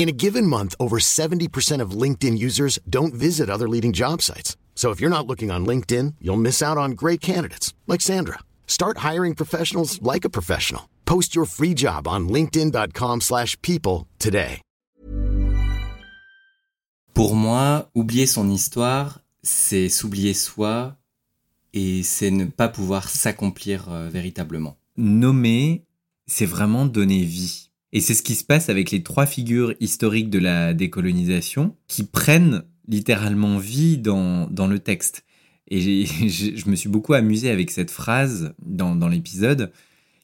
In a given month, over 70% of LinkedIn users don't visit other leading job sites. So if you're not looking on LinkedIn, you'll miss out on great candidates like Sandra. Start hiring professionals like a professional. Post your free job on linkedin.com/people today. Pour moi, oublier son histoire, c'est s'oublier soi et c'est ne pas pouvoir s'accomplir euh, véritablement. Nommer, c'est vraiment donner vie. Et c'est ce qui se passe avec les trois figures historiques de la décolonisation qui prennent littéralement vie dans, dans le texte. Et je me suis beaucoup amusé avec cette phrase dans, dans l'épisode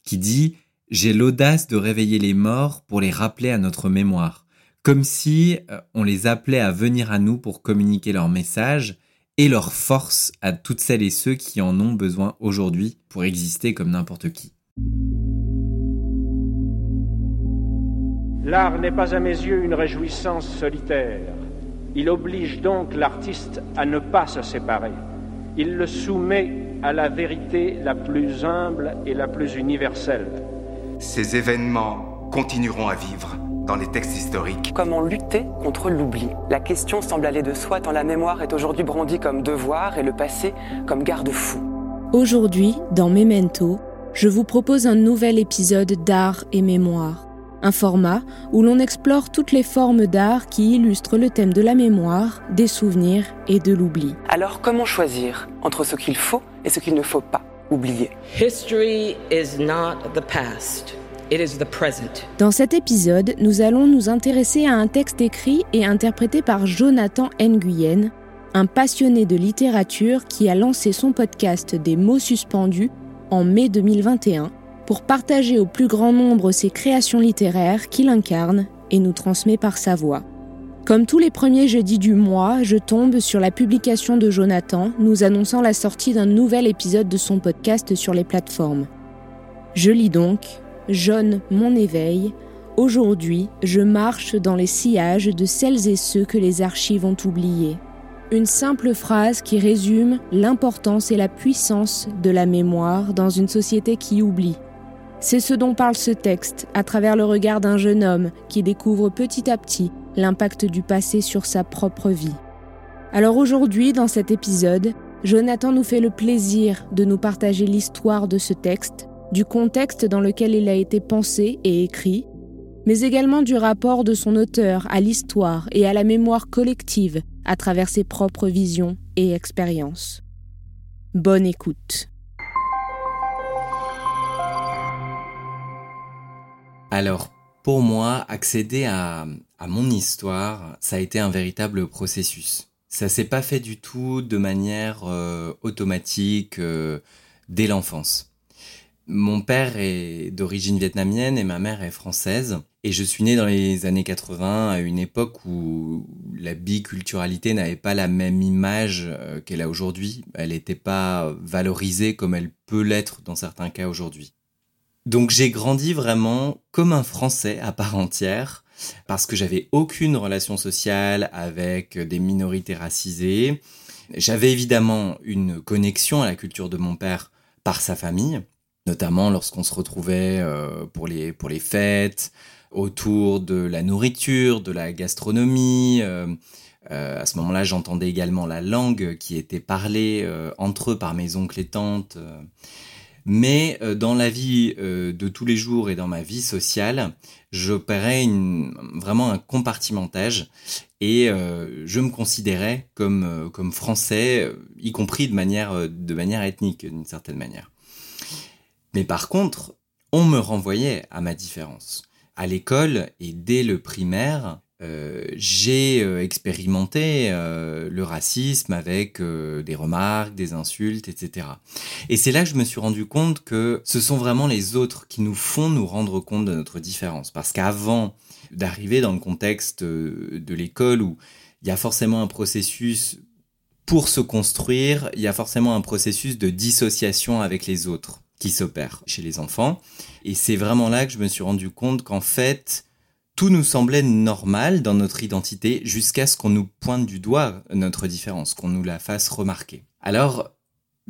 qui dit J'ai l'audace de réveiller les morts pour les rappeler à notre mémoire. Comme si euh, on les appelait à venir à nous pour communiquer leur message et leur force à toutes celles et ceux qui en ont besoin aujourd'hui pour exister comme n'importe qui. L'art n'est pas à mes yeux une réjouissance solitaire. Il oblige donc l'artiste à ne pas se séparer. Il le soumet à la vérité la plus humble et la plus universelle. Ces événements continueront à vivre dans les textes historiques. Comment lutter contre l'oubli La question semble aller de soi tant la mémoire est aujourd'hui brandie comme devoir et le passé comme garde-fou. Aujourd'hui, dans Memento, je vous propose un nouvel épisode d'art et mémoire. Un format où l'on explore toutes les formes d'art qui illustrent le thème de la mémoire, des souvenirs et de l'oubli. Alors comment choisir entre ce qu'il faut et ce qu'il ne faut pas oublier? History is not the past, it is the present. Dans cet épisode, nous allons nous intéresser à un texte écrit et interprété par Jonathan Nguyen, un passionné de littérature qui a lancé son podcast Des mots suspendus en mai 2021 pour partager au plus grand nombre ses créations littéraires qu'il incarne et nous transmet par sa voix. Comme tous les premiers jeudis du mois, je tombe sur la publication de Jonathan nous annonçant la sortie d'un nouvel épisode de son podcast sur les plateformes. Je lis donc Jaune mon éveil. Aujourd'hui, je marche dans les sillages de celles et ceux que les archives ont oubliés. Une simple phrase qui résume l'importance et la puissance de la mémoire dans une société qui oublie. C'est ce dont parle ce texte à travers le regard d'un jeune homme qui découvre petit à petit l'impact du passé sur sa propre vie. Alors aujourd'hui, dans cet épisode, Jonathan nous fait le plaisir de nous partager l'histoire de ce texte, du contexte dans lequel il a été pensé et écrit, mais également du rapport de son auteur à l'histoire et à la mémoire collective à travers ses propres visions et expériences. Bonne écoute. Alors, pour moi, accéder à, à mon histoire, ça a été un véritable processus. Ça s'est pas fait du tout de manière euh, automatique euh, dès l'enfance. Mon père est d'origine vietnamienne et ma mère est française. Et je suis né dans les années 80 à une époque où la biculturalité n'avait pas la même image euh, qu'elle a aujourd'hui. Elle n'était pas valorisée comme elle peut l'être dans certains cas aujourd'hui. Donc j'ai grandi vraiment comme un Français à part entière parce que j'avais aucune relation sociale avec des minorités racisées. J'avais évidemment une connexion à la culture de mon père par sa famille, notamment lorsqu'on se retrouvait euh, pour les pour les fêtes, autour de la nourriture, de la gastronomie. euh, Euh, à ce moment-là, j'entendais également la langue qui était parlée entre eux par mes oncles et tantes. Mais euh, dans la vie euh, de tous les jours et dans ma vie sociale, j'opérais vraiment un compartimentage et euh, je me considérais comme, comme français, y compris de manière, de manière ethnique, d'une certaine manière. Mais par contre, on me renvoyait à ma différence. À l'école et dès le primaire, euh, j'ai euh, expérimenté euh, le racisme avec des remarques, des insultes, etc. Et c'est là que je me suis rendu compte que ce sont vraiment les autres qui nous font nous rendre compte de notre différence. Parce qu'avant d'arriver dans le contexte de l'école où il y a forcément un processus pour se construire, il y a forcément un processus de dissociation avec les autres qui s'opère chez les enfants. Et c'est vraiment là que je me suis rendu compte qu'en fait, tout nous semblait normal dans notre identité jusqu'à ce qu'on nous pointe du doigt notre différence, qu'on nous la fasse remarquer. Alors,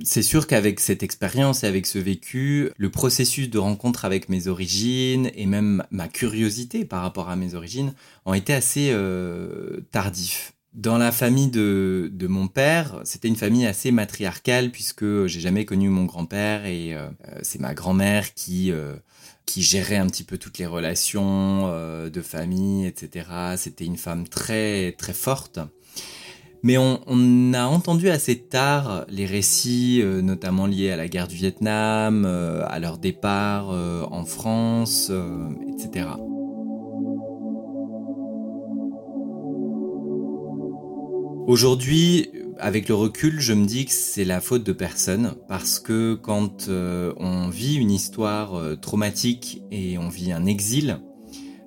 c'est sûr qu'avec cette expérience et avec ce vécu, le processus de rencontre avec mes origines et même ma curiosité par rapport à mes origines ont été assez euh, tardifs. Dans la famille de, de mon père, c'était une famille assez matriarcale puisque j'ai jamais connu mon grand-père et euh, c'est ma grand-mère qui euh, qui gérait un petit peu toutes les relations euh, de famille, etc. C'était une femme très très forte. Mais on, on a entendu assez tard les récits, euh, notamment liés à la guerre du Vietnam, euh, à leur départ en France, etc. Aujourd'hui, avec le recul, je me dis que c'est la faute de personne parce que quand euh, on vit une histoire euh, traumatique et on vit un exil,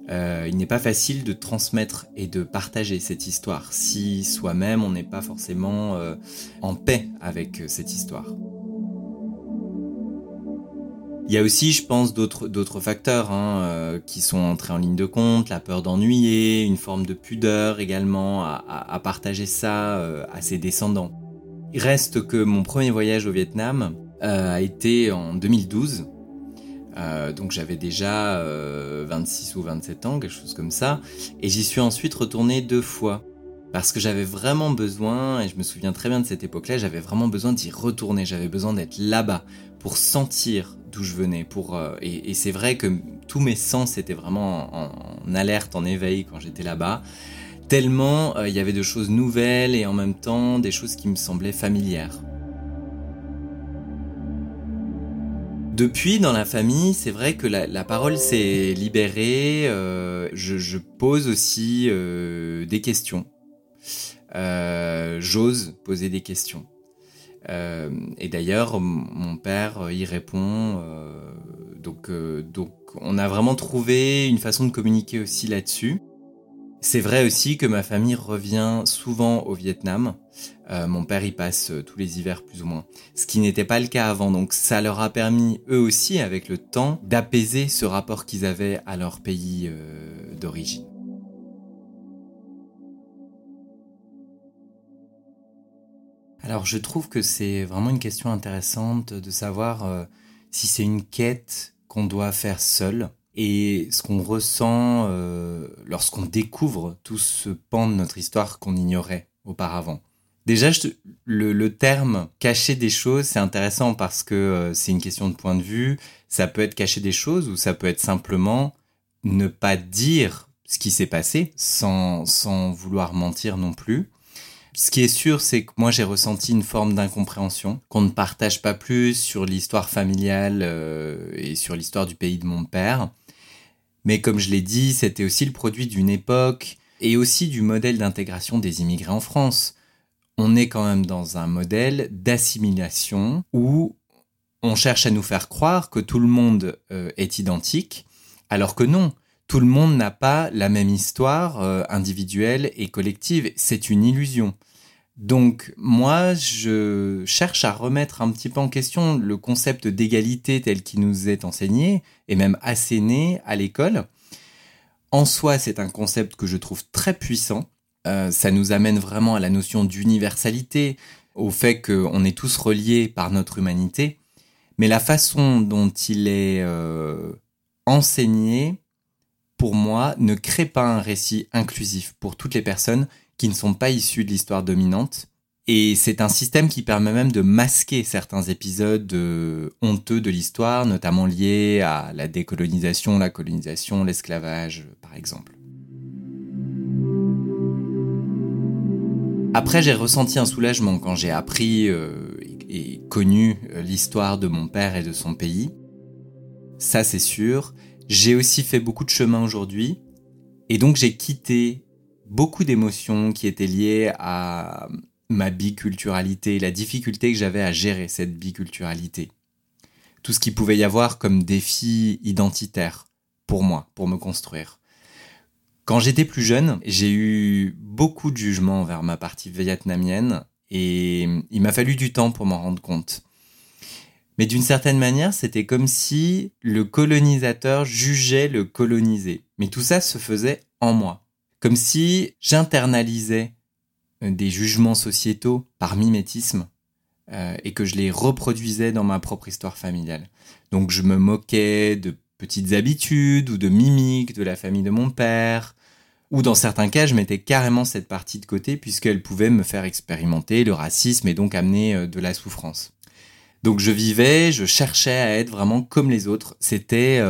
euh, il n'est pas facile de transmettre et de partager cette histoire si soi-même on n'est pas forcément en paix avec cette histoire. Il y a aussi, je pense, d'autres facteurs hein, euh, qui sont entrés en ligne de compte, la peur d'ennuyer, une forme de pudeur également à, partager ça euh, à ses descendants. Il reste que mon premier voyage au Vietnam euh, a été en 2012. Euh, donc j'avais déjà euh, 26 ou 27 ans, quelque chose comme ça. Et j'y suis ensuite retourné deux fois. Parce que j'avais vraiment besoin, et je me souviens très bien de cette époque-là, j'avais vraiment besoin d'y retourner, j'avais besoin d'être là-bas pour sentir d'où je venais. Pour, euh, et, c'est vrai que tous mes sens étaient vraiment en, alerte, en éveil quand j'étais là-bas. Tellement euh, il y avait de choses nouvelles et en même temps des choses qui me semblaient familières. Depuis, dans la famille, c'est vrai que la, parole s'est libérée. euh, je, pose aussi des questions. J'ose poser des questions. Euh, et d'ailleurs, mon père euh, y répond. euh, donc, donc, on a vraiment trouvé une façon de communiquer aussi là-dessus. C'est vrai aussi que ma famille revient souvent au Vietnam. Mon père y passe tous les hivers plus ou moins, ce qui n'était pas le cas avant. Donc ça leur a permis eux aussi, avec le temps, d'apaiser ce rapport qu'ils avaient à leur pays d'origine. Alors je trouve que c'est vraiment une question intéressante de savoir euh, si c'est une quête qu'on doit faire seul et ce qu'on ressent euh, lorsqu'on découvre tout ce pan de notre histoire qu'on ignorait auparavant. Déjà, le terme cacher des choses, c'est intéressant parce que euh, c'est une question de point de vue. Ça peut être cacher des choses ou ça peut être simplement ne pas dire ce qui s'est passé sans, sans vouloir mentir non plus. Ce qui est sûr, c'est que moi j'ai ressenti une forme d'incompréhension, qu'on ne partage pas plus sur l'histoire familiale euh, et sur l'histoire du pays de mon père. Mais comme je l'ai dit, c'était aussi le produit d'une époque et aussi du modèle d'intégration des immigrés en France. On est quand même dans un modèle d'assimilation où on cherche à nous faire croire que tout le monde euh, est identique, alors que non. Tout le monde n'a pas la même histoire euh, individuelle et collective. C'est une illusion. Donc moi, je cherche à remettre un petit peu en question le concept d'égalité tel qu'il nous est enseigné et même asséné à l'école. En soi, c'est un concept que je trouve très puissant. Euh, ça nous amène vraiment à la notion d'universalité, au fait qu'on est tous reliés par notre humanité. Mais la façon dont il est euh, enseigné, pour moi, ne crée pas un récit inclusif pour toutes les personnes qui ne sont pas issus de l'histoire dominante. Et c'est un système qui permet même de masquer certains épisodes euh, honteux de l'histoire, notamment liés à la décolonisation, la colonisation, l'esclavage, par exemple. Après, j'ai ressenti un soulagement quand j'ai appris euh, et connu euh, l'histoire de mon père et de son pays. Ça, c'est sûr. J'ai aussi fait beaucoup de chemin aujourd'hui. Et donc, j'ai quitté beaucoup d'émotions qui étaient liées à ma biculturalité, la difficulté que j'avais à gérer cette biculturalité. Tout ce qu'il pouvait y avoir comme défi identitaire pour moi, pour me construire. Quand j'étais plus jeune, j'ai eu beaucoup de jugements vers ma partie vietnamienne et il m'a fallu du temps pour m'en rendre compte. Mais d'une certaine manière, c'était comme si le colonisateur jugeait le colonisé. Mais tout ça se faisait en moi comme si j'internalisais euh, des jugements sociétaux par mimétisme euh, et que je les reproduisais dans ma propre histoire familiale. Donc je me moquais de petites habitudes ou de mimiques de la famille de mon père, ou dans certains cas je mettais carrément cette partie de côté puisqu'elle pouvait me faire expérimenter le racisme et donc amener euh, de la souffrance. Donc je vivais, je cherchais à être vraiment comme les autres. C'était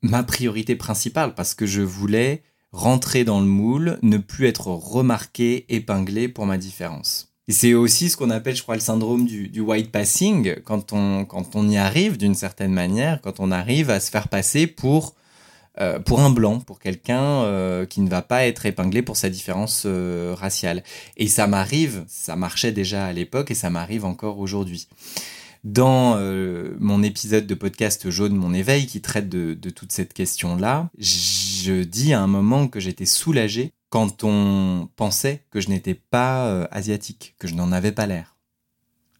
ma priorité principale parce que je voulais rentrer dans le moule, ne plus être remarqué, épinglé pour ma différence. Et c'est aussi ce qu'on appelle, je crois, le syndrome du, white passing, quand on, quand on y arrive d'une certaine manière, quand on arrive à se faire passer pour, euh, pour un blanc, pour quelqu'un euh, qui ne va pas être épinglé pour sa différence euh, raciale. Et ça m'arrive, ça marchait déjà à l'époque et ça m'arrive encore aujourd'hui. Dans mon épisode de podcast Jaune Mon éveil qui traite de, toute cette question-là, je dis à un moment que j'étais soulagé quand on pensait que je n'étais pas euh, asiatique, que je n'en avais pas l'air.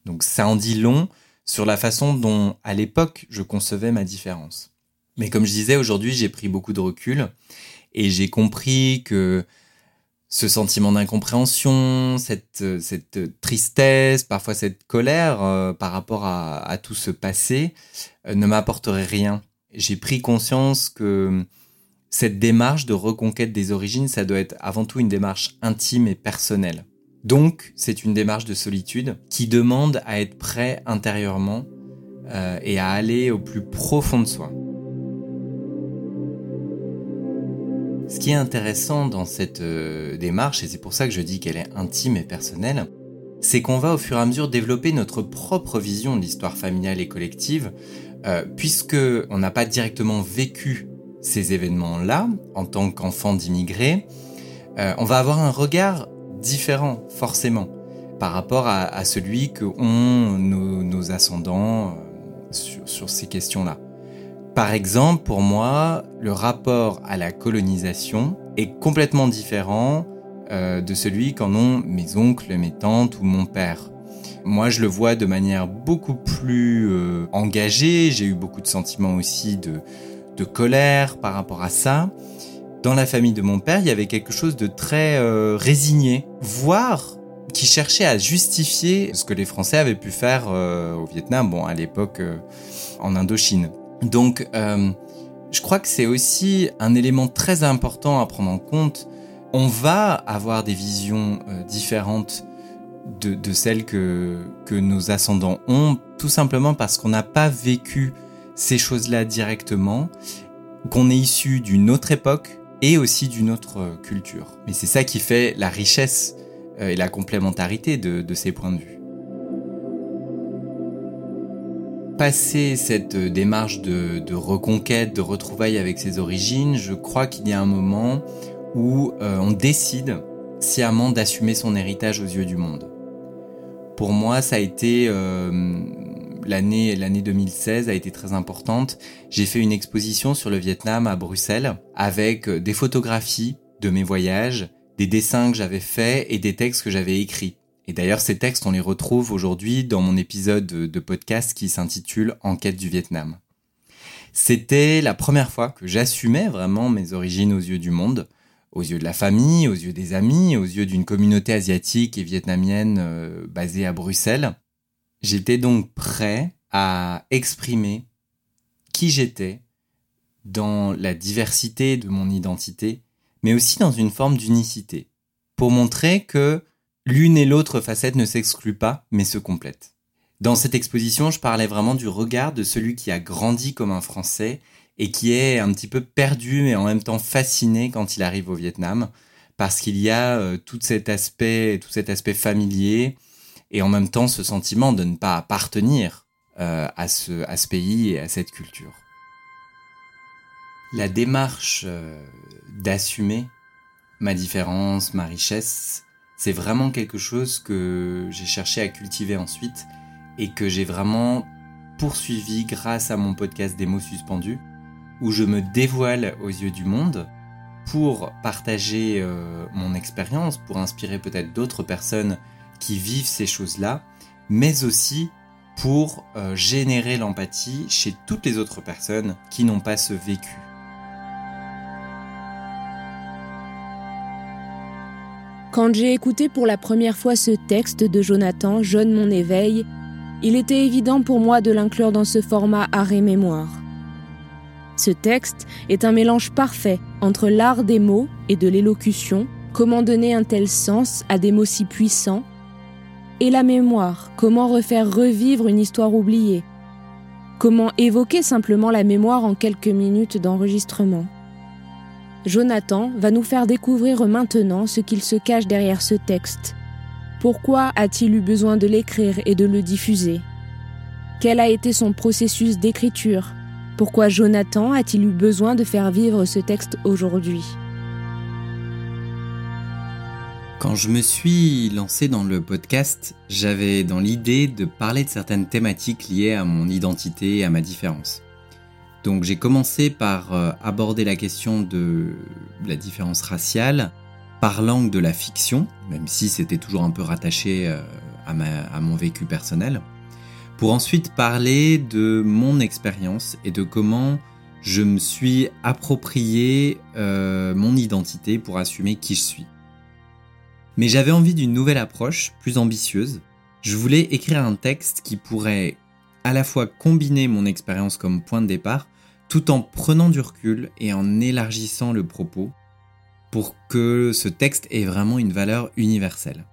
Donc ça en dit long sur la façon dont, à l'époque, je concevais ma différence. Mais comme je disais, aujourd'hui, j'ai pris beaucoup de recul et j'ai compris que ce sentiment d'incompréhension, cette, euh, cette tristesse, parfois cette colère euh, par rapport à, tout ce passé euh, ne m'apporterait rien. J'ai pris conscience que cette démarche de reconquête des origines, ça doit être avant tout une démarche intime et personnelle. Donc, c'est une démarche de solitude qui demande à être prêt intérieurement et à aller au plus profond de soi. Ce qui est intéressant dans cette euh, démarche, et c'est pour ça que je dis qu'elle est intime et personnelle, c'est qu'on va au fur et à mesure développer notre propre vision de l'histoire familiale et collective, euh, puisque on n'a pas directement vécu ces événements-là en tant qu'enfant d'immigrés, euh, on va avoir un regard différent forcément par rapport à, celui que ont nos, ascendants sur ces questions-là. Par exemple, pour moi, le rapport à la colonisation est complètement différent euh, de celui qu'en ont mes oncles, mes tantes ou mon père. Moi, je le vois de manière beaucoup plus euh, engagée. J'ai eu beaucoup de sentiments aussi de, colère par rapport à ça. Dans la famille de mon père, il y avait quelque chose de très euh, résigné, voire qui cherchait à justifier ce que les Français avaient pu faire au Vietnam, bon, à l'époque en Indochine. Donc, euh, je crois que c'est aussi un élément très important à prendre en compte. On va avoir des visions euh, différentes de, celles que nos ascendants ont, tout simplement parce qu'on n'a pas vécu ces choses-là directement, qu'on est issu d'une autre époque et aussi d'une autre euh, culture. Mais c'est ça qui fait la richesse et la complémentarité de ces points de vue. passer cette euh, démarche de, reconquête, de retrouvailles avec ses origines, je crois qu'il y a un moment où euh, on décide sciemment d'assumer son héritage aux yeux du monde. Pour moi, ça a été euh, l'année l'année 2016 a été très importante. J'ai fait une exposition sur le Vietnam à Bruxelles avec des photographies de mes voyages, des dessins que j'avais faits et des textes que j'avais écrits. Et d'ailleurs, ces textes, on les retrouve aujourd'hui dans mon épisode de podcast qui s'intitule Enquête du Vietnam. C'était la première fois que j'assumais vraiment mes origines aux yeux du monde, aux yeux de la famille, aux yeux des amis, aux yeux d'une communauté asiatique et vietnamienne euh, basée à Bruxelles. J'étais donc prêt à exprimer qui j'étais dans la diversité de mon identité, mais aussi dans une forme d'unicité pour montrer que l'une et l'autre facette ne s'excluent pas, mais se complètent. Dans cette exposition, je parlais vraiment du regard de celui qui a grandi comme un Français et qui est un petit peu perdu mais en même temps fasciné quand il arrive au Vietnam parce qu'il y a euh, tout cet aspect, tout cet aspect familier et en même temps ce sentiment de ne pas appartenir euh, à, ce, à ce pays et à cette culture. La démarche euh, d'assumer ma différence, ma richesse, c'est vraiment quelque chose que j'ai cherché à cultiver ensuite et que j'ai vraiment poursuivi grâce à mon podcast des mots suspendus, où je me dévoile aux yeux du monde pour partager euh, mon expérience, pour inspirer peut-être d'autres personnes qui vivent ces choses-là, mais aussi pour euh, générer l'empathie chez toutes les autres personnes qui n'ont pas ce vécu. Quand j'ai écouté pour la première fois ce texte de Jonathan, Jeune mon éveil, il était évident pour moi de l'inclure dans ce format arrêt-mémoire. Ce texte est un mélange parfait entre l'art des mots et de l'élocution, comment donner un tel sens à des mots si puissants, et la mémoire, comment refaire revivre une histoire oubliée, comment évoquer simplement la mémoire en quelques minutes d'enregistrement? Jonathan va nous faire découvrir maintenant ce qu'il se cache derrière ce texte, pourquoi a-t-il eu besoin de l'écrire et de le diffuser? Quel a été son processus d'écriture? Pourquoi Jonathan a-t-il eu besoin de faire vivre ce texte aujourd'hui? Quand je me suis lancé dans le podcast, j'avais dans l'idée de parler de certaines thématiques liées à mon identité et à ma différence. Donc j'ai commencé par euh, aborder la question de la différence raciale, par l'angle de la fiction, même si c'était toujours un peu rattaché euh, à, mon vécu personnel, pour ensuite parler de mon expérience et de comment je me suis approprié euh, mon identité pour assumer qui je suis. Mais j'avais envie d'une nouvelle approche, plus ambitieuse. Je voulais écrire un texte qui pourrait à la fois combiner mon expérience comme point de départ, tout en prenant du recul et en élargissant le propos pour que ce texte ait vraiment une valeur universelle.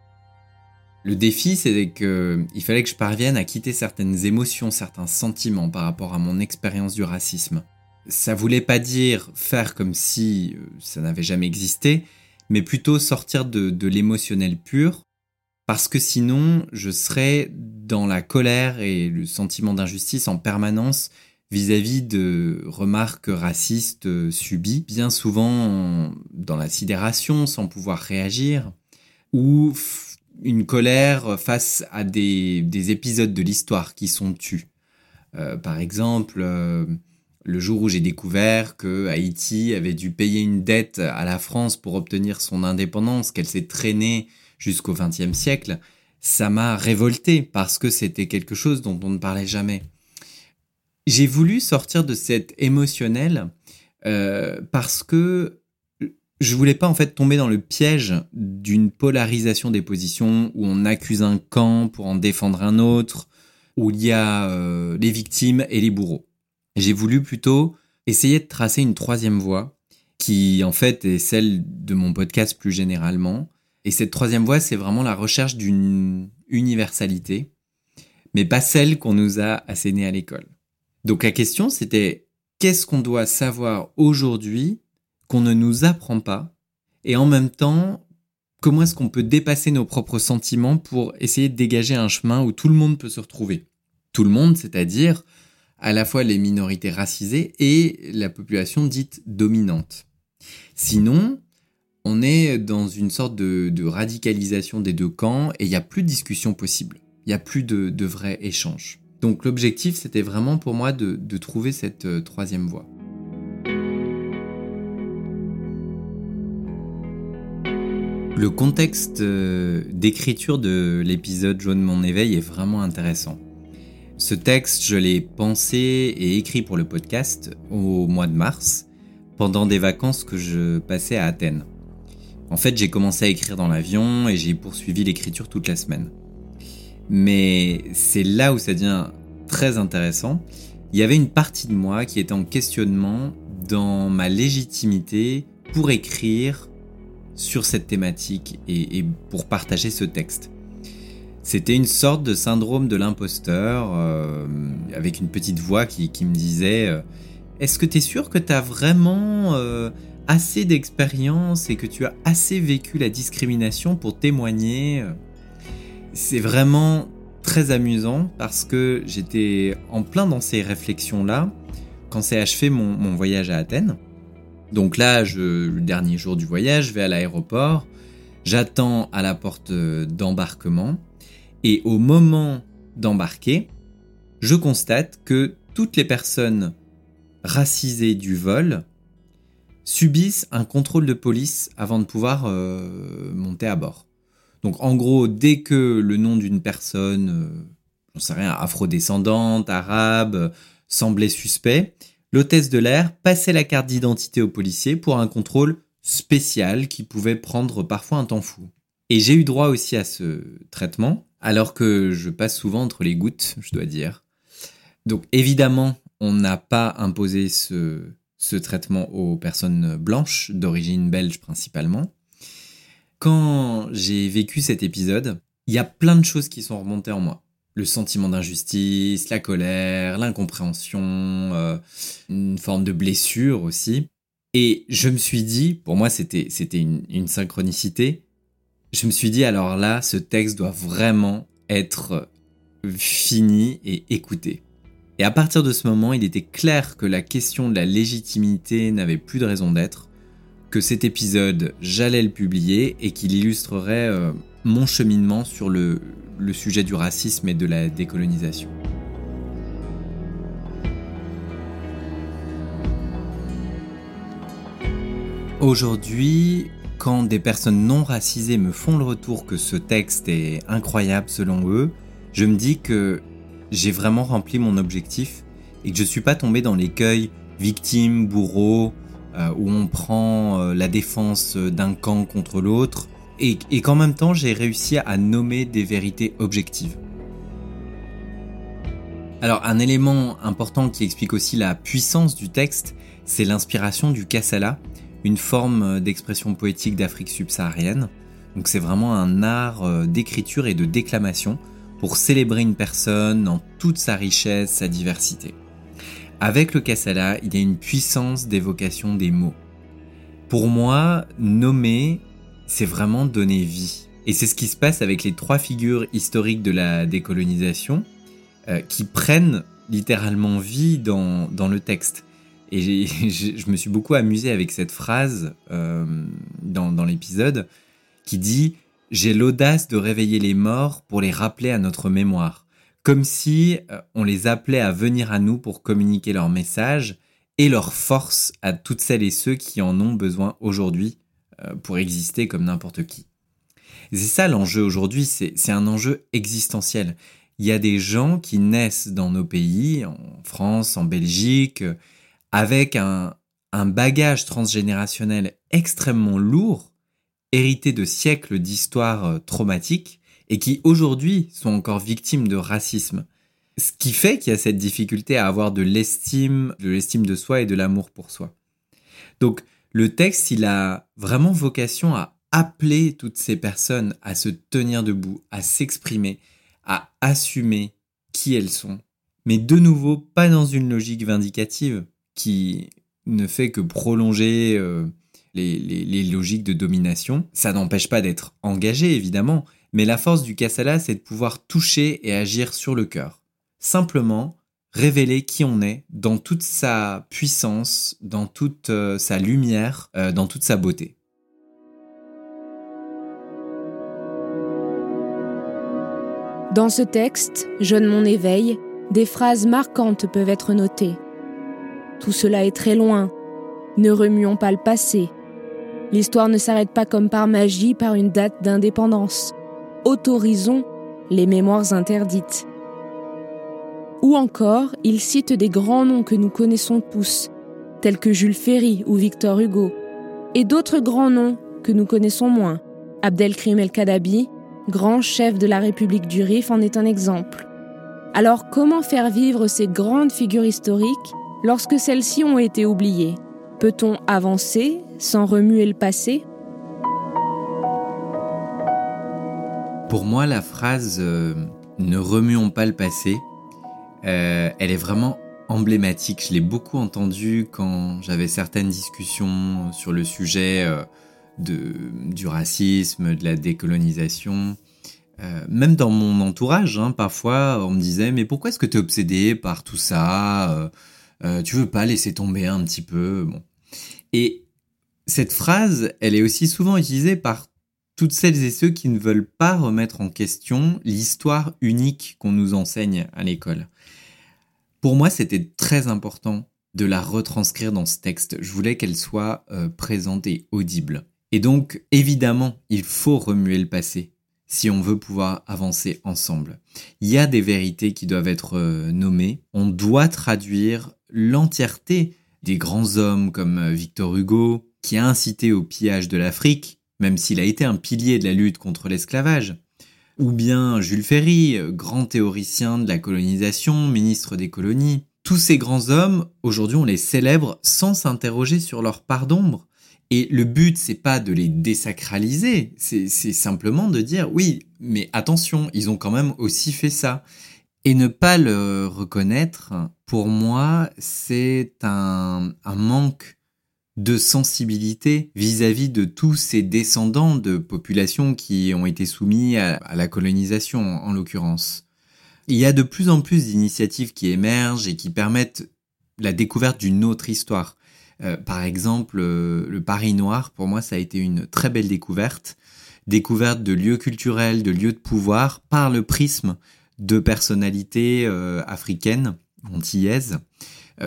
Le défi, c'est qu'il fallait que je parvienne à quitter certaines émotions, certains sentiments par rapport à mon expérience du racisme. Ça voulait pas dire faire comme si euh, ça n'avait jamais existé, mais plutôt sortir de, de l'émotionnel pur, parce que sinon je serais dans la colère et le sentiment d'injustice en permanence vis-à-vis de remarques racistes euh, subies, bien souvent dans la sidération sans pouvoir réagir, ou une colère face à des, épisodes de l'histoire qui sont tus. Euh, par exemple, euh, le jour où j'ai découvert que Haïti avait dû payer une dette à la France pour obtenir son indépendance, qu'elle s'est traînée jusqu'au XXe siècle, ça m'a révolté parce que c'était quelque chose dont on ne parlait jamais. J'ai voulu sortir de cet émotionnel euh, parce que je voulais pas en fait tomber dans le piège d'une polarisation des positions où on accuse un camp pour en défendre un autre, où il y a euh, les victimes et les bourreaux. J'ai voulu plutôt essayer de tracer une troisième voie qui en fait est celle de mon podcast plus généralement. Et cette troisième voie, c'est vraiment la recherche d'une universalité, mais pas celle qu'on nous a assénée à l'école. Donc la question c'était qu'est-ce qu'on doit savoir aujourd'hui qu'on ne nous apprend pas? Et en même temps comment est-ce qu'on peut dépasser nos propres sentiments pour essayer de dégager un chemin où tout le monde peut se retrouver? Tout le monde, c'est-à-dire à la fois les minorités racisées et la population dite dominante. Sinon, on est dans une sorte de, radicalisation des deux camps et il n'y a plus de discussion possible. Il n'y a plus de, vrai échange. Donc l'objectif, c'était vraiment pour moi de, trouver cette euh, troisième voie. Le contexte euh, d'écriture de l'épisode Jaune mon éveil est vraiment intéressant. Ce texte, je l'ai pensé et écrit pour le podcast au mois de mars, pendant des vacances que je passais à Athènes. En fait, j'ai commencé à écrire dans l'avion et j'ai poursuivi l'écriture toute la semaine. Mais c'est là où ça devient très intéressant. Il y avait une partie de moi qui était en questionnement dans ma légitimité pour écrire sur cette thématique et, pour partager ce texte. C'était une sorte de syndrome de l'imposteur, euh, avec une petite voix qui, me disait euh, Est-ce que tu es sûr que tu as vraiment euh, assez d'expérience et que tu as assez vécu la discrimination pour témoigner C'est vraiment très amusant parce que j'étais en plein dans ces réflexions-là quand s'est achevé mon voyage à Athènes. Donc là, le dernier jour du voyage, je vais à l'aéroport, j'attends à la porte d'embarquement, et au moment d'embarquer, je constate que toutes les personnes racisées du vol subissent un contrôle de police avant de pouvoir euh, monter à bord. Donc en gros, dès que le nom d'une personne, euh, j'en sais rien, afrodescendante, arabe, semblait suspect, l'hôtesse de l'air passait la carte d'identité au policier pour un contrôle spécial qui pouvait prendre parfois un temps fou. Et j'ai eu droit aussi à ce traitement, alors que je passe souvent entre les gouttes, je dois dire. Donc évidemment, on n'a pas imposé ce, traitement aux personnes blanches, d'origine belge principalement. Quand j'ai vécu cet épisode, il y a plein de choses qui sont remontées en moi le sentiment d'injustice, la colère, l'incompréhension, euh, une forme de blessure aussi. Et je me suis dit, pour moi c'était une, synchronicité, je me suis dit alors là, ce texte doit vraiment être fini et écouté. Et à partir de ce moment, il était clair que la question de la légitimité n'avait plus de raison d'être, que cet épisode, j'allais le publier et qu'il illustrerait euh, mon cheminement sur le, le sujet du racisme et de la décolonisation. Aujourd'hui, quand des personnes non racisées me font le retour que ce texte est incroyable selon eux, je me dis que j'ai vraiment rempli mon objectif et que je ne suis pas tombé dans l'écueil victime, bourreau, euh, où on prend euh, la défense d'un camp contre l'autre, et, qu'en même temps j'ai réussi à nommer des vérités objectives. Alors un élément important qui explique aussi la puissance du texte, c'est l'inspiration du kassala, une forme d'expression poétique d'Afrique subsaharienne. Donc c'est vraiment un art euh, d'écriture et de déclamation pour célébrer une personne dans toute sa richesse, sa diversité. Avec le kassala, il y a une puissance d'évocation des mots. Pour moi, nommer c'est vraiment donner vie. Et c'est ce qui se passe avec les trois figures historiques de la décolonisation euh, qui prennent littéralement vie dans le texte. Et je me suis beaucoup amusé avec cette phrase euh, dans, l'épisode qui dit J'ai l'audace de réveiller les morts pour les rappeler à notre mémoire. Comme si euh, on les appelait à venir à nous pour communiquer leur message et leur force à toutes celles et ceux qui en ont besoin aujourd'hui euh, pour exister comme n'importe qui. C'est ça l'enjeu aujourd'hui, c'est un enjeu existentiel. Il y a des gens qui naissent dans nos pays, en France, en Belgique, avec un, bagage transgénérationnel extrêmement lourd, hérité de siècles d'histoires euh, traumatiques, et qui aujourd'hui sont encore victimes de racisme. Ce qui fait qu'il y a cette difficulté à avoir de l'estime, de l'estime de soi et de l'amour pour soi. Donc, le texte, il a vraiment vocation à appeler toutes ces personnes à se tenir debout, à s'exprimer, à assumer qui elles sont. Mais de nouveau, pas dans une logique vindicative qui ne fait que prolonger euh, les, logiques de domination. Ça n'empêche pas d'être engagé, évidemment, mais la force du Kassala, c'est de pouvoir toucher et agir sur le cœur. Simplement, révéler qui on est dans toute sa puissance, dans toute euh, sa lumière, euh, dans toute sa beauté. Dans ce texte, Jeune mon éveil, des phrases marquantes peuvent être notées. Tout cela est très loin. Ne remuons pas le passé. L'histoire ne s'arrête pas comme par magie par une date d'indépendance. Autorisons les mémoires interdites. Ou encore, il cite des grands noms que nous connaissons tous, tels que Jules Ferry ou Victor Hugo, et d'autres grands noms que nous connaissons moins. Abdelkrim El-Kadabi, grand chef de la République du Rif, en est un exemple. Alors comment faire vivre ces grandes figures historiques lorsque celles-ci ont été oubliées Peut-on avancer sans remuer le passé? Pour moi, la phrase euh, Ne remuons pas le passé, euh, elle est vraiment emblématique. Je l'ai beaucoup entendue quand j'avais certaines discussions sur le sujet euh, du racisme, de la décolonisation. même dans mon entourage, hein, parfois, on me disait Mais pourquoi est-ce que tu es obsédé par tout ça Tu veux pas laisser tomber un petit peu bon. Et cette phrase, elle est aussi souvent utilisée par toutes celles et ceux qui ne veulent pas remettre en question l'histoire unique qu'on nous enseigne à l'école. Pour moi, c'était très important de la retranscrire dans ce texte. Je voulais qu'elle soit euh, présente et audible. Et donc, évidemment, il faut remuer le passé si on veut pouvoir avancer ensemble. Il y a des vérités qui doivent être euh, nommées. On doit traduire l'entièreté des grands hommes comme euh, Victor Hugo, qui a incité au pillage de l'Afrique, même s'il a été un pilier de la lutte contre l'esclavage. Ou bien Jules Ferry, grand théoricien de la colonisation, ministre des colonies. Tous ces grands hommes, aujourd'hui on les célèbre sans s'interroger sur leur part d'ombre. Et le but, c'est pas de les désacraliser, c'est simplement de dire oui, mais attention, ils ont quand même aussi fait ça. Et ne pas le reconnaître, pour moi, c'est un, manque de sensibilité vis-à-vis de tous ces descendants de populations qui ont été soumis à, la colonisation en l'occurrence. Il y a de plus en plus d'initiatives qui émergent et qui permettent la découverte d'une autre histoire. Euh, par exemple, euh, le Paris Noir, pour moi, ça a été une très belle découverte. Découverte de lieux culturels, de lieux de pouvoir par le prisme de personnalités euh, africaines, antillaises.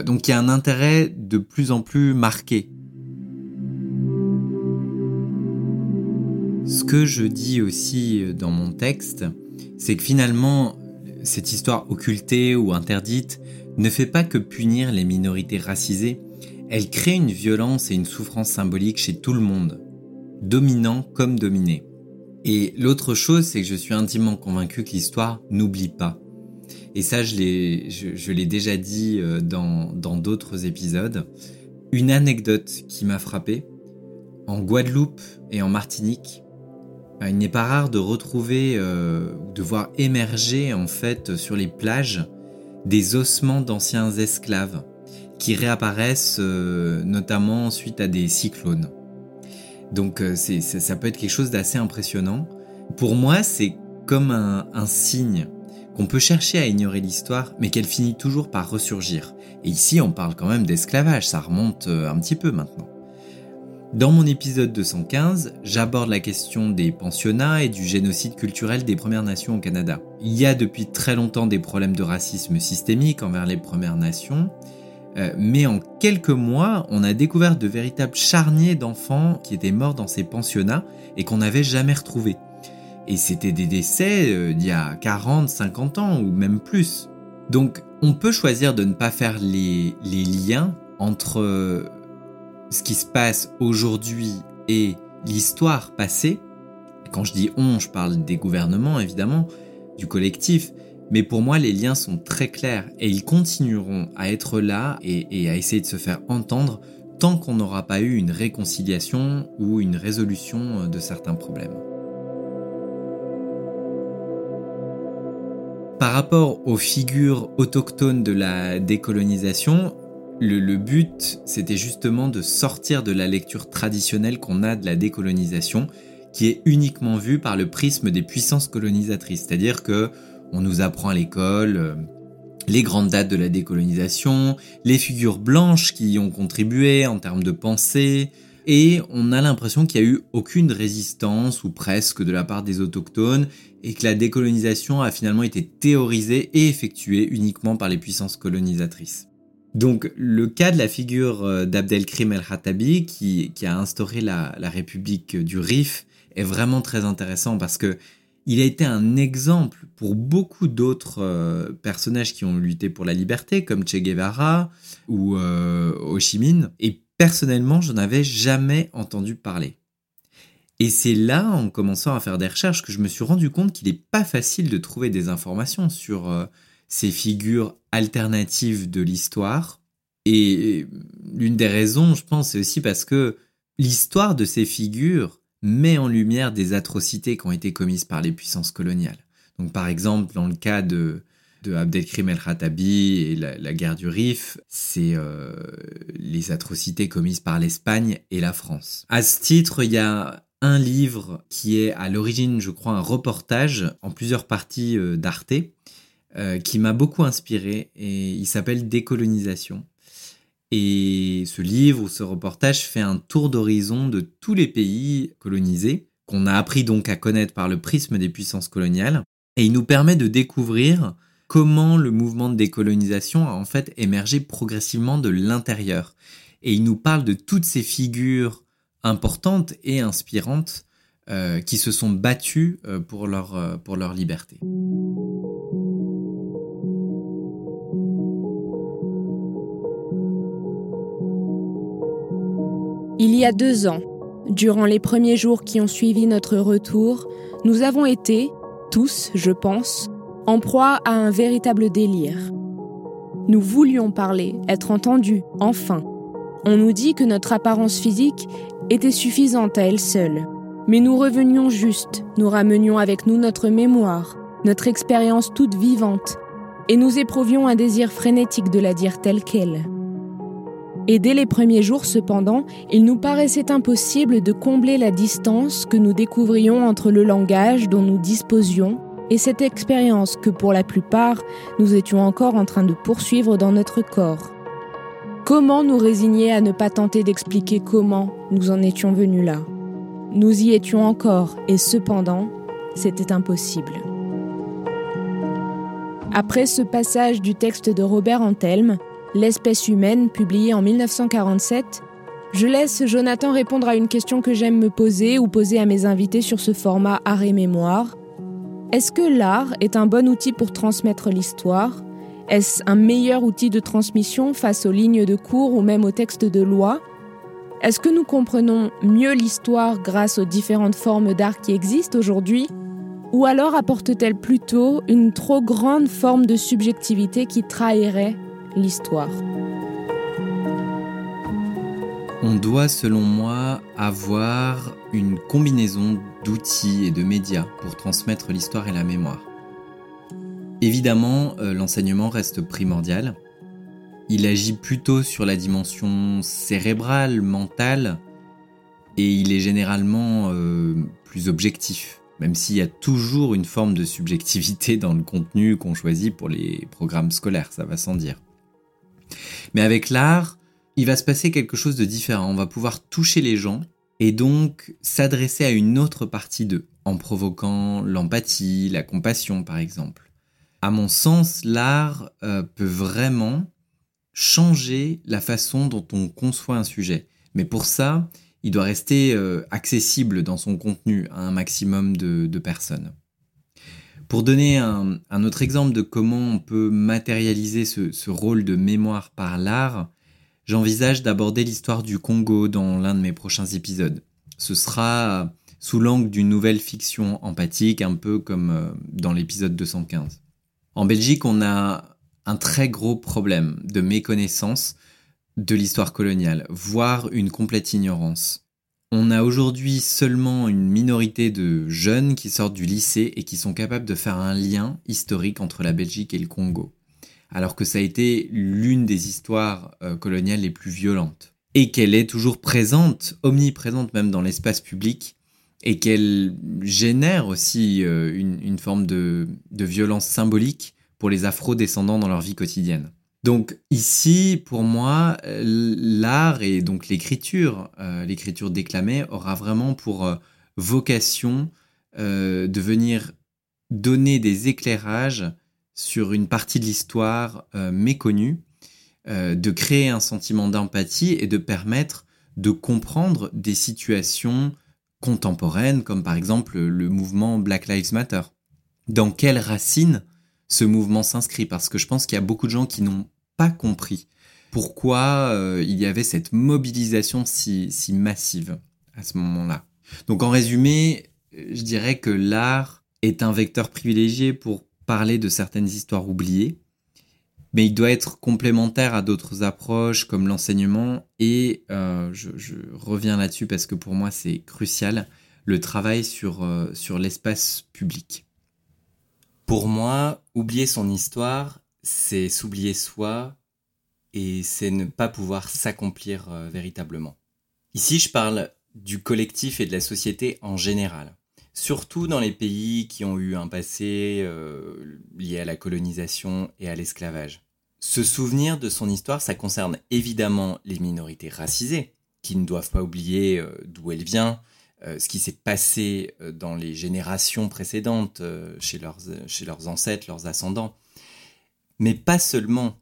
donc il y a un intérêt de plus en plus marqué Ce que je dis aussi euh, dans mon texte, c'est que finalement, cette histoire occultée ou interdite ne fait pas que punir les minorités racisées, elle crée une violence et une souffrance symbolique chez tout le monde, dominant comme dominé. Et l'autre chose, c'est que je suis intimement convaincu que l'histoire n'oublie pas. Et ça, je l'ai, déjà dit euh, dans, d'autres épisodes. Une anecdote qui m'a frappé. En Guadeloupe et en Martinique, euh, il n'est pas rare de retrouver, euh, de voir émerger en fait sur les plages des ossements d'anciens esclaves qui réapparaissent notamment suite à des cyclones. Donc c'est, ça peut être quelque chose d'assez impressionnant. Pour moi, c'est comme un, un signe qu'on peut chercher à ignorer l'histoire, mais qu'elle finit toujours par ressurgir. Et ici, on parle quand même d'esclavage, ça remonte un petit peu maintenant. Dans mon épisode 215, j'aborde la question des pensionnats et du génocide culturel des Premières Nations au Canada. Il y a depuis très longtemps des problèmes de racisme systémique envers les Premières Nations, euh, mais en quelques mois, on a découvert de véritables charniers d'enfants qui étaient morts dans ces pensionnats et qu'on n'avait jamais retrouvés. Et c'était des décès euh, d'il y a 40, 50 ans ou même plus. Donc on peut choisir de ne pas faire les, les liens entre ce qui se passe aujourd'hui et l'histoire passée, quand je dis on, je parle des gouvernements évidemment, du collectif, mais pour moi les liens sont très clairs et ils continueront à être là et, à essayer de se faire entendre tant qu'on n'aura pas eu une réconciliation ou une résolution de certains problèmes. Par rapport aux figures autochtones de la décolonisation, le, but, c'était justement de sortir de la lecture traditionnelle qu'on a de la décolonisation, qui est uniquement vue par le prisme des puissances colonisatrices. C'est-à-dire que on nous apprend à l'école euh, les grandes dates de la décolonisation, les figures blanches qui y ont contribué en termes de pensée, et on a l'impression qu'il n'y a eu aucune résistance, ou presque, de la part des autochtones, et que la décolonisation a finalement été théorisée et effectuée uniquement par les puissances colonisatrices. Donc le cas de la figure euh, d'Abdelkrim el-Khattabi qui, a instauré la, République du Rif est vraiment très intéressant parce que il a été un exemple pour beaucoup d'autres euh, personnages qui ont lutté pour la liberté comme Che Guevara ou euh, et personnellement je avais jamais entendu parler. Et c'est là, en commençant à faire des recherches, que je me suis rendu compte qu'il n'est pas facile de trouver des informations sur ces figures alternatives de l'histoire. Et l'une des raisons, je pense, c'est aussi parce que l'histoire de ces figures met en lumière des atrocités qui ont été commises par les puissances coloniales. Donc par exemple, dans le cas de, de Abdelkrim el-Khattabi et la, guerre du Rif, c'est euh, les atrocités commises par l'Espagne et la France. À ce titre, il y a un livre qui est à l'origine, je crois, un reportage en plusieurs parties euh, d'Arte, euh, qui m'a beaucoup inspiré et il s'appelle Décolonisation. Et ce livre ou ce reportage fait un tour d'horizon de tous les pays colonisés, qu'on a appris donc à connaître par le prisme des puissances coloniales, et il nous permet de découvrir comment le mouvement de décolonisation a en fait émergé progressivement de l'intérieur. Et il nous parle de toutes ces figures importantes et inspirantes euh, qui se sont battues euh, pour, leur, euh, pour leur liberté. Il y a deux ans, durant les premiers jours qui ont suivi notre retour, nous avons été, tous, je pense, en proie à un véritable délire. Nous voulions parler, être entendus, enfin. On nous dit que notre apparence physique était suffisante à elle seule. Mais nous revenions juste, nous ramenions avec nous notre mémoire, notre expérience toute vivante, et nous éprouvions un désir frénétique de la dire telle qu'elle. Et dès les premiers jours, cependant, il nous paraissait impossible de combler la distance que nous découvrions entre le langage dont nous disposions et cette expérience que pour la plupart, nous étions encore en train de poursuivre dans notre corps. Comment nous résigner à ne pas tenter d'expliquer comment nous en étions venus là? Nous y étions encore, et cependant, c'était impossible. Après ce passage du texte de Robert Antelme, L'espèce humaine, publié en 1947, je laisse Jonathan répondre à une question que j'aime me poser ou poser à mes invités sur ce format art et mémoire. Est-ce que l'art est un bon outil pour transmettre l'histoire? Est-ce un meilleur outil de transmission face aux lignes de cours ou même aux textes de loi? Est-ce que nous comprenons mieux l'histoire grâce aux différentes formes d'art qui existent aujourd'hui? Ou alors apporte-t-elle plutôt une trop grande forme de subjectivité qui trahirait? L'histoire. On doit, selon moi, avoir une combinaison d'outils et de médias pour transmettre l'histoire et la mémoire. Évidemment, euh, l'enseignement reste primordial. Il agit plutôt sur la dimension cérébrale, mentale, et il est généralement euh, plus objectif même s'il y a toujours une forme de subjectivité dans le contenu qu'on choisit pour les programmes scolaires, ça va sans dire. Mais avec l'art, il va se passer quelque chose de différent. On va pouvoir toucher les gens et donc s'adresser à une autre partie d'eux, en provoquant l'empathie, la compassion par exemple. À mon sens, l'art euh, peut vraiment changer la façon dont on conçoit un sujet. Mais pour ça, il doit rester euh, accessible dans son contenu à un maximum de personnes. Pour donner un, autre exemple de comment on peut matérialiser ce, rôle de mémoire par l'art, j'envisage d'aborder l'histoire du Congo dans l'un de mes prochains épisodes. Ce sera sous l'angle d'une nouvelle fiction empathique, un peu comme euh, dans l'épisode 215. En Belgique, on a un très gros problème de méconnaissance de l'histoire coloniale, voire une complète ignorance. On a aujourd'hui seulement une minorité de jeunes qui sortent du lycée et qui sont capables de faire un lien historique entre la Belgique et le Congo, alors que ça a été l'une des histoires euh, coloniales les plus violentes, et qu'elle est toujours présente, omniprésente même dans l'espace public, et qu'elle génère aussi euh, une, forme de violence symbolique pour les afro-descendants dans leur vie quotidienne. Donc ici, pour moi, l'art et donc l'écriture, euh, l'écriture déclamée aura vraiment pour euh, vocation euh, de venir donner des éclairages sur une partie de l'histoire méconnue, de créer un sentiment d'empathie et de permettre de comprendre des situations contemporaines, comme par exemple le mouvement Black Lives Matter. Dans quelles racines ce mouvement s'inscrit parce que je pense qu'il y a beaucoup de gens qui n'ont pas compris pourquoi euh, il y avait cette mobilisation si, si massive à ce moment-là. Donc en résumé, je dirais que l'art est un vecteur privilégié pour parler de certaines histoires oubliées, mais il doit être complémentaire à d'autres approches comme l'enseignement et euh, je, reviens là-dessus parce que pour moi c'est crucial le travail sur, euh, sur l'espace public. Pour moi, oublier son histoire, c'est s'oublier soi et c'est ne pas pouvoir s'accomplir euh, véritablement. Ici, je parle du collectif et de la société en général, surtout dans les pays qui ont eu un passé euh, lié à la colonisation et à l'esclavage. Se souvenir de son histoire, ça concerne évidemment les minorités racisées, qui ne doivent pas oublier euh, d'où elle vient, ce qui s'est passé euh, dans les générations précédentes chez, leurs, chez leurs ancêtres, leurs ascendants. Mais pas seulement.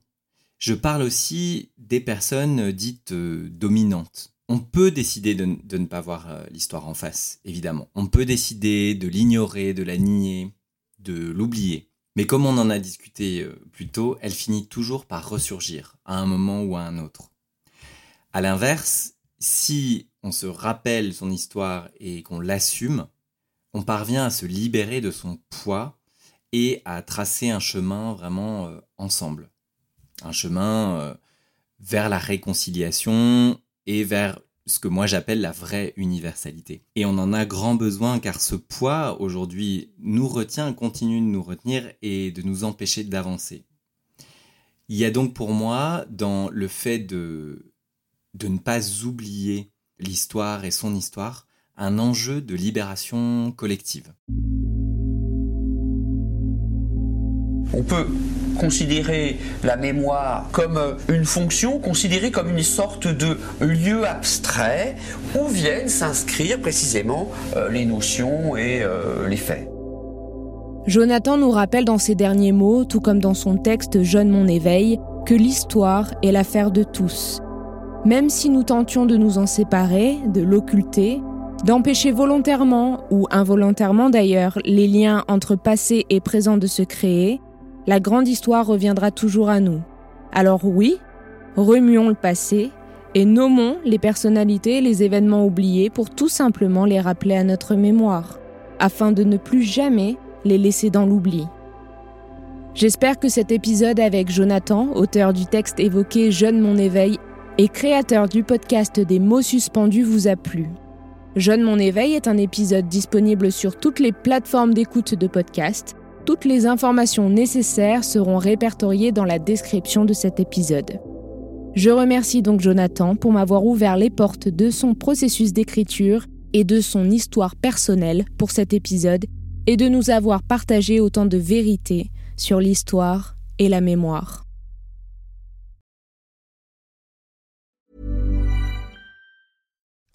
Je parle aussi des personnes dites dominantes. On peut décider de, de ne pas voir l'histoire en face, évidemment. On peut décider de l'ignorer, de la nier, de l'oublier. Mais comme on en a discuté plus tôt, elle finit toujours par ressurgir, à un moment ou à un autre. À l'inverse, si on se rappelle son histoire et qu'on l'assume, on parvient à se libérer de son poids et à tracer un chemin vraiment euh, ensemble. Un chemin euh, vers la réconciliation et vers ce que moi j'appelle la vraie universalité. Et on en a grand besoin car ce poids aujourd'hui nous retient, continue de nous retenir et de nous empêcher d'avancer. Il y a donc pour moi dans le fait de de ne pas oublier l'histoire et son histoire, un enjeu de libération collective. On peut considérer la mémoire comme une fonction, considérée comme une sorte de lieu abstrait où viennent s'inscrire précisément euh, les notions et euh, les faits. Jonathan nous rappelle dans ses derniers mots, tout comme dans son texte Jeune mon éveil, que l'histoire est l'affaire de tous même si nous tentions de nous en séparer, de l'occulter, d'empêcher volontairement ou involontairement d'ailleurs les liens entre passé et présent de se créer, la grande histoire reviendra toujours à nous. Alors oui, remuons le passé et nommons les personnalités et les événements oubliés pour tout simplement les rappeler à notre mémoire, afin de ne plus jamais les laisser dans l'oubli. J'espère que cet épisode avec Jonathan, auteur du texte évoqué Jeune mon éveil, et créateur du podcast des mots suspendus vous a plu. Jeune mon éveil est un épisode disponible sur toutes les plateformes d'écoute de podcast. Toutes les informations nécessaires seront répertoriées dans la description de cet épisode. Je remercie donc Jonathan pour m'avoir ouvert les portes de son processus d'écriture et de son histoire personnelle pour cet épisode et de nous avoir partagé autant de vérité sur l'histoire et la mémoire.